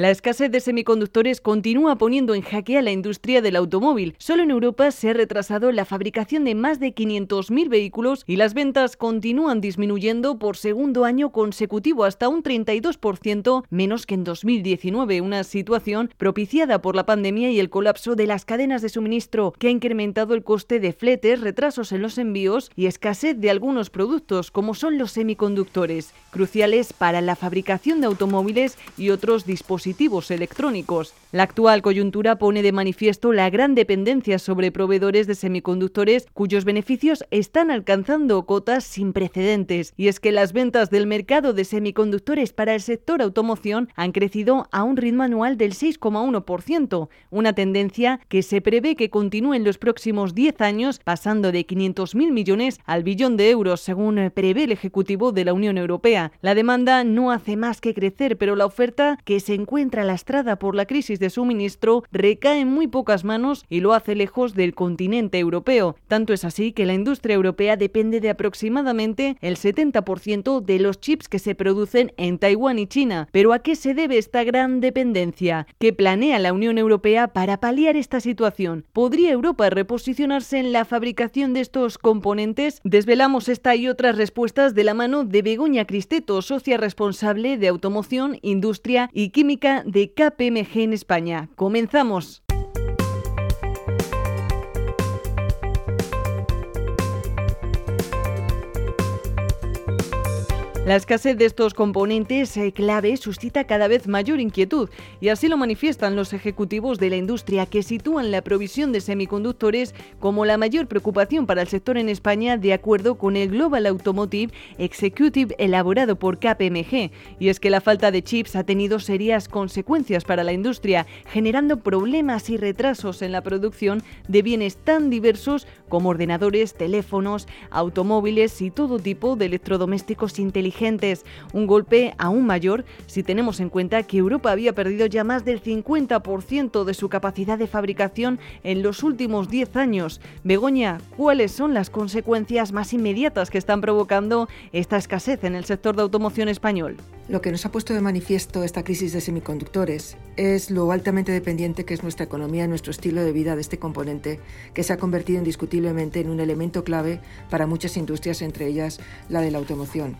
La escasez de semiconductores continúa poniendo en jaque a la industria del automóvil. Solo en Europa se ha retrasado la fabricación de más de 500.000 vehículos y las ventas continúan disminuyendo por segundo año consecutivo hasta un 32% menos que en 2019, una situación propiciada por la pandemia y el colapso de las cadenas de suministro que ha incrementado el coste de fletes, retrasos en los envíos y escasez de algunos productos como son los semiconductores, cruciales para la fabricación de automóviles y otros dispositivos electrónicos. La actual coyuntura pone de manifiesto la gran dependencia sobre proveedores de semiconductores cuyos beneficios están alcanzando cotas sin precedentes. Y es que las ventas del mercado de semiconductores para el sector automoción han crecido a un ritmo anual del 6,1%, una tendencia que se prevé que continúe en los próximos 10 años, pasando de 500.000 millones al billón de euros, según prevé el Ejecutivo de la Unión Europea. La demanda no hace más que crecer, pero la oferta, que se encuentra lastrada por la crisis de suministro, recae en muy pocas manos y lo hace lejos del continente europeo. Tanto es así que la industria europea depende de aproximadamente el 70% de los chips que se producen en Taiwán y China. Pero ¿a qué se debe esta gran dependencia? ¿Qué planea la Unión Europea para paliar esta situación? ¿Podría Europa reposicionarse en la fabricación de estos componentes? Desvelamos esta y otras respuestas de la mano de Begoña Cristeto, socia responsable de automoción, industria y química de KPMG en España. Comenzamos. La escasez de estos componentes eh, clave suscita cada vez mayor inquietud y así lo manifiestan los ejecutivos de la industria que sitúan la provisión de semiconductores como la mayor preocupación para el sector en España de acuerdo con el Global Automotive Executive elaborado por KPMG. Y es que la falta de chips ha tenido serias consecuencias para la industria, generando problemas y retrasos en la producción de bienes tan diversos como ordenadores, teléfonos, automóviles y todo tipo de electrodomésticos inteligentes un golpe aún mayor si tenemos en cuenta que Europa había perdido ya más del 50% de su capacidad de fabricación en los últimos 10 años. Begoña, ¿cuáles son las consecuencias más inmediatas que están provocando esta escasez en el sector de automoción español? Lo que nos ha puesto de manifiesto esta crisis de semiconductores es lo altamente dependiente que es nuestra economía y nuestro estilo de vida de este componente, que se ha convertido indiscutiblemente en un elemento clave para muchas industrias, entre ellas la de la automoción.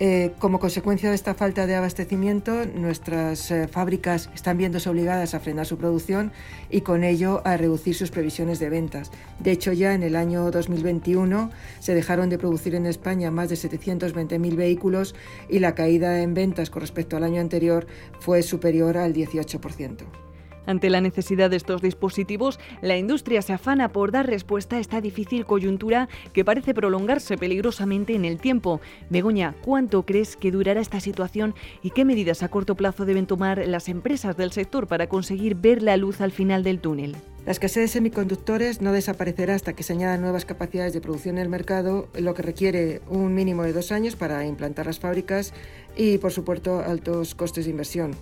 Eh, como consecuencia de esta falta de abastecimiento, nuestras eh, fábricas están viéndose obligadas a frenar su producción y con ello a reducir sus previsiones de ventas. De hecho, ya en el año 2021 se dejaron de producir en España más de 720.000 vehículos y la caída en ventas con respecto al año anterior fue superior al 18%. Ante la necesidad de estos dispositivos, la industria se afana por dar respuesta a esta difícil coyuntura que parece prolongarse peligrosamente en el tiempo. Begoña, ¿cuánto crees que durará esta situación y qué medidas a corto plazo deben tomar las empresas del sector para conseguir ver la luz al final del túnel? La escasez de semiconductores no desaparecerá hasta que se añadan nuevas capacidades de producción en el mercado, lo que requiere un mínimo de dos años para implantar las fábricas y, por supuesto, altos costes de inversión.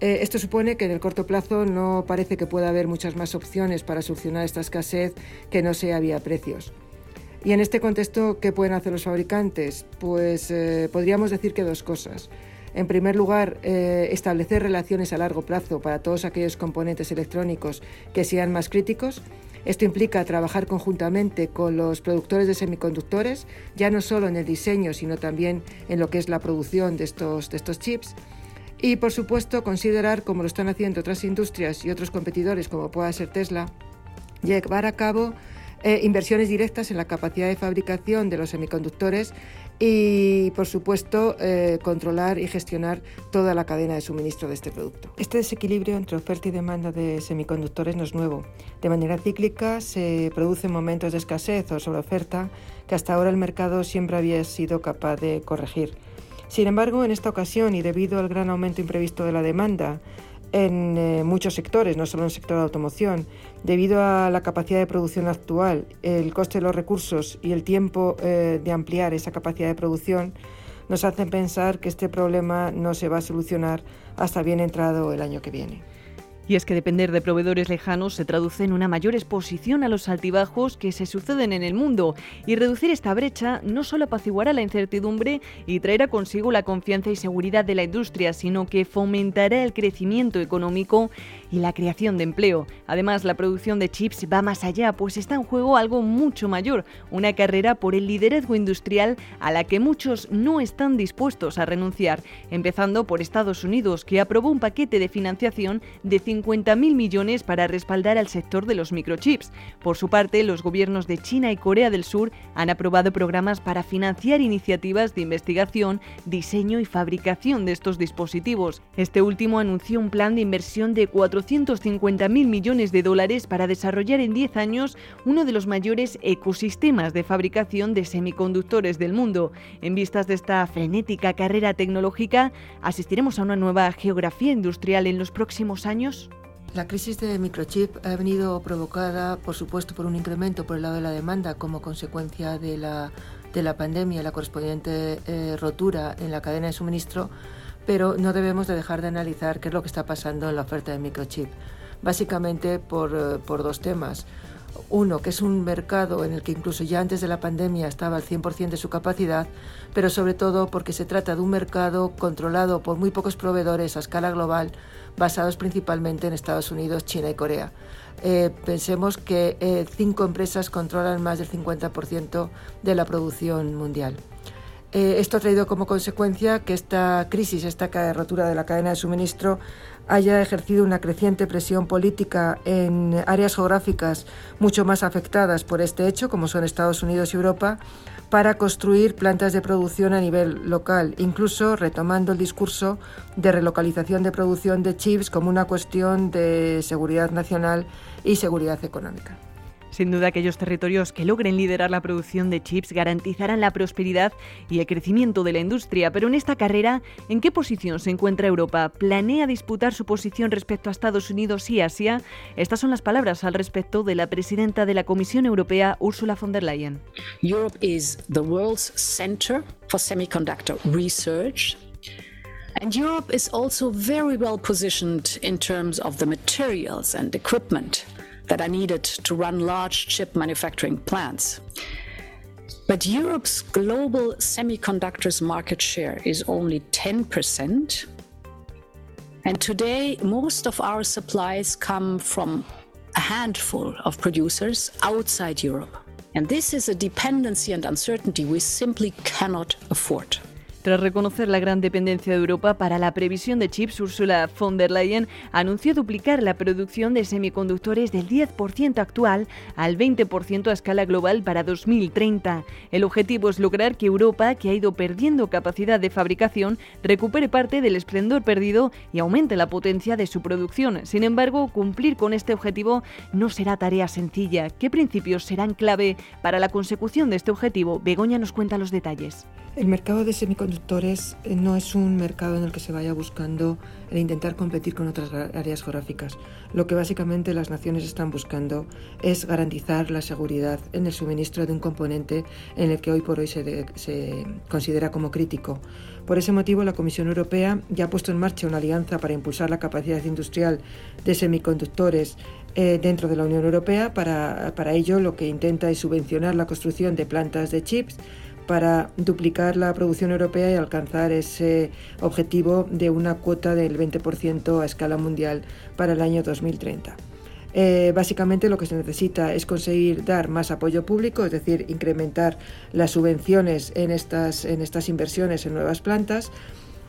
Eh, esto supone que en el corto plazo no parece que pueda haber muchas más opciones para solucionar esta escasez que no sea vía precios. Y en este contexto, ¿qué pueden hacer los fabricantes? Pues eh, podríamos decir que dos cosas. En primer lugar, eh, establecer relaciones a largo plazo para todos aquellos componentes electrónicos que sean más críticos. Esto implica trabajar conjuntamente con los productores de semiconductores, ya no solo en el diseño, sino también en lo que es la producción de estos, de estos chips. Y por supuesto considerar, como lo están haciendo otras industrias y otros competidores como pueda ser Tesla, llevar a cabo eh, inversiones directas en la capacidad de fabricación de los semiconductores y, por supuesto, eh, controlar y gestionar toda la cadena de suministro de este producto. Este desequilibrio entre oferta y demanda de semiconductores no es nuevo. De manera cíclica se producen momentos de escasez o sobreoferta que hasta ahora el mercado siempre había sido capaz de corregir. Sin embargo, en esta ocasión y debido al gran aumento imprevisto de la demanda en eh, muchos sectores, no solo en el sector de automoción, debido a la capacidad de producción actual, el coste de los recursos y el tiempo eh, de ampliar esa capacidad de producción, nos hacen pensar que este problema no se va a solucionar hasta bien entrado el año que viene. Y es que depender de proveedores lejanos se traduce en una mayor exposición a los altibajos que se suceden en el mundo y reducir esta brecha no solo apaciguará la incertidumbre y traerá consigo la confianza y seguridad de la industria, sino que fomentará el crecimiento económico y la creación de empleo. Además, la producción de chips va más allá, pues está en juego algo mucho mayor, una carrera por el liderazgo industrial a la que muchos no están dispuestos a renunciar, empezando por Estados Unidos, que aprobó un paquete de financiación de 50.000 millones para respaldar al sector de los microchips. Por su parte, los gobiernos de China y Corea del Sur han aprobado programas para financiar iniciativas de investigación, diseño y fabricación de estos dispositivos. Este último anunció un plan de inversión de 450.000 millones de dólares para desarrollar en 10 años uno de los mayores ecosistemas de fabricación de semiconductores del mundo. En vistas de esta frenética carrera tecnológica, ¿asistiremos a una nueva geografía industrial en los próximos años? La crisis de microchip ha venido provocada, por supuesto, por un incremento por el lado de la demanda como consecuencia de la, de la pandemia, la correspondiente eh, rotura en la cadena de suministro, pero no debemos de dejar de analizar qué es lo que está pasando en la oferta de microchip. Básicamente por, eh, por dos temas. Uno, que es un mercado en el que incluso ya antes de la pandemia estaba al 100% de su capacidad, pero sobre todo porque se trata de un mercado controlado por muy pocos proveedores a escala global, basados principalmente en Estados Unidos, China y Corea. Eh, pensemos que eh, cinco empresas controlan más del 50% de la producción mundial. Eh, esto ha traído como consecuencia que esta crisis, esta rotura de la cadena de suministro, haya ejercido una creciente presión política en áreas geográficas mucho más afectadas por este hecho, como son Estados Unidos y Europa, para construir plantas de producción a nivel local, incluso retomando el discurso de relocalización de producción de chips como una cuestión de seguridad nacional y seguridad económica. Sin duda, aquellos territorios que logren liderar la producción de chips garantizarán la prosperidad y el crecimiento de la industria. Pero en esta carrera, ¿en qué posición se encuentra Europa? ¿Planea disputar su posición respecto a Estados Unidos y Asia? Estas son las palabras al respecto de la presidenta de la Comisión Europea, Ursula von der Leyen. Europe is the world's center for semiconductor research. And Europe is also very well positioned in terms of the materials and equipment that are needed to run large chip manufacturing plants. But Europe's global semiconductors market share is only 10%. And today, most of our supplies come from a handful of producers outside Europe. And this is a dependency and uncertainty we simply cannot afford. Tras reconocer la gran dependencia de Europa para la previsión de chips, Ursula von der Leyen anunció duplicar la producción de semiconductores del 10% actual al 20% a escala global para 2030. El objetivo es lograr que Europa, que ha ido perdiendo capacidad de fabricación, recupere parte del esplendor perdido y aumente la potencia de su producción. Sin embargo, cumplir con este objetivo no será tarea sencilla. ¿Qué principios serán clave para la consecución de este objetivo? Begoña nos cuenta los detalles. El mercado de semiconductores eh, no es un mercado en el que se vaya buscando el intentar competir con otras áreas geográficas. Lo que básicamente las naciones están buscando es garantizar la seguridad en el suministro de un componente en el que hoy por hoy se, considera como crítico. Por ese motivo, la Comisión Europea ya ha puesto en marcha una alianza para impulsar la capacidad industrial de semiconductores eh, dentro de la Unión Europea. Para, para ello, lo que intenta es subvencionar la construcción de plantas de chips para duplicar la producción europea y alcanzar ese objetivo de una cuota del 20% a escala mundial para el año 2030. Eh, básicamente lo que se necesita es conseguir dar más apoyo público, es decir, incrementar las subvenciones en estas, en estas inversiones en nuevas plantas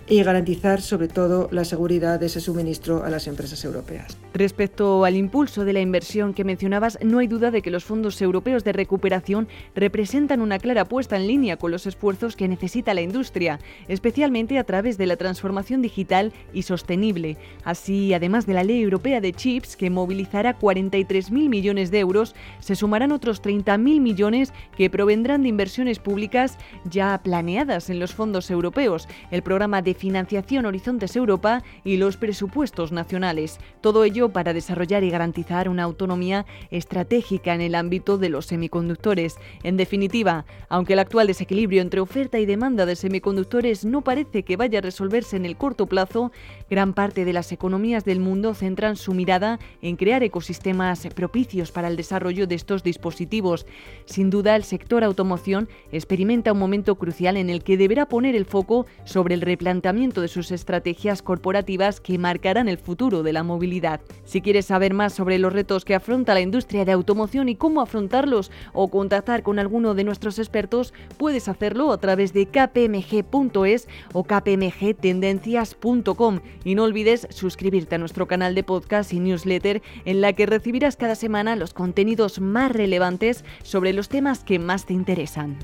y garantizar sobre todo la seguridad de ese suministro a las empresas europeas. Respecto al impulso de la inversión que mencionabas, no hay duda de que los fondos europeos de recuperación representan una clara puesta en línea con los esfuerzos que necesita la industria, especialmente a través de la transformación digital y sostenible. Así, además de la Ley Europea de Chips, que movilizará 43.000 millones de euros, se sumarán otros 30.000 millones que provendrán de inversiones públicas ya planeadas en los fondos europeos. El programa de financiación Horizontes Europa y los presupuestos nacionales. Todo ello para desarrollar y garantizar una autonomía estratégica en el ámbito de los semiconductores. En definitiva, aunque el actual desequilibrio entre oferta y demanda de semiconductores no parece que vaya a resolverse en el corto plazo, gran parte de las economías del mundo centran su mirada en crear ecosistemas propicios para el desarrollo de estos dispositivos. Sin duda, el sector automoción experimenta un momento crucial en el que deberá poner el foco sobre el replanteamiento de sus estrategias corporativas que marcarán el futuro de la movilidad. Si quieres saber más sobre los retos que afronta la industria de automoción y cómo afrontarlos o contactar con alguno de nuestros expertos, puedes hacerlo a través de kpmg.es o kpmgtendencias.com y no olvides suscribirte a nuestro canal de podcast y newsletter en la que recibirás cada semana los contenidos más relevantes sobre los temas que más te interesan.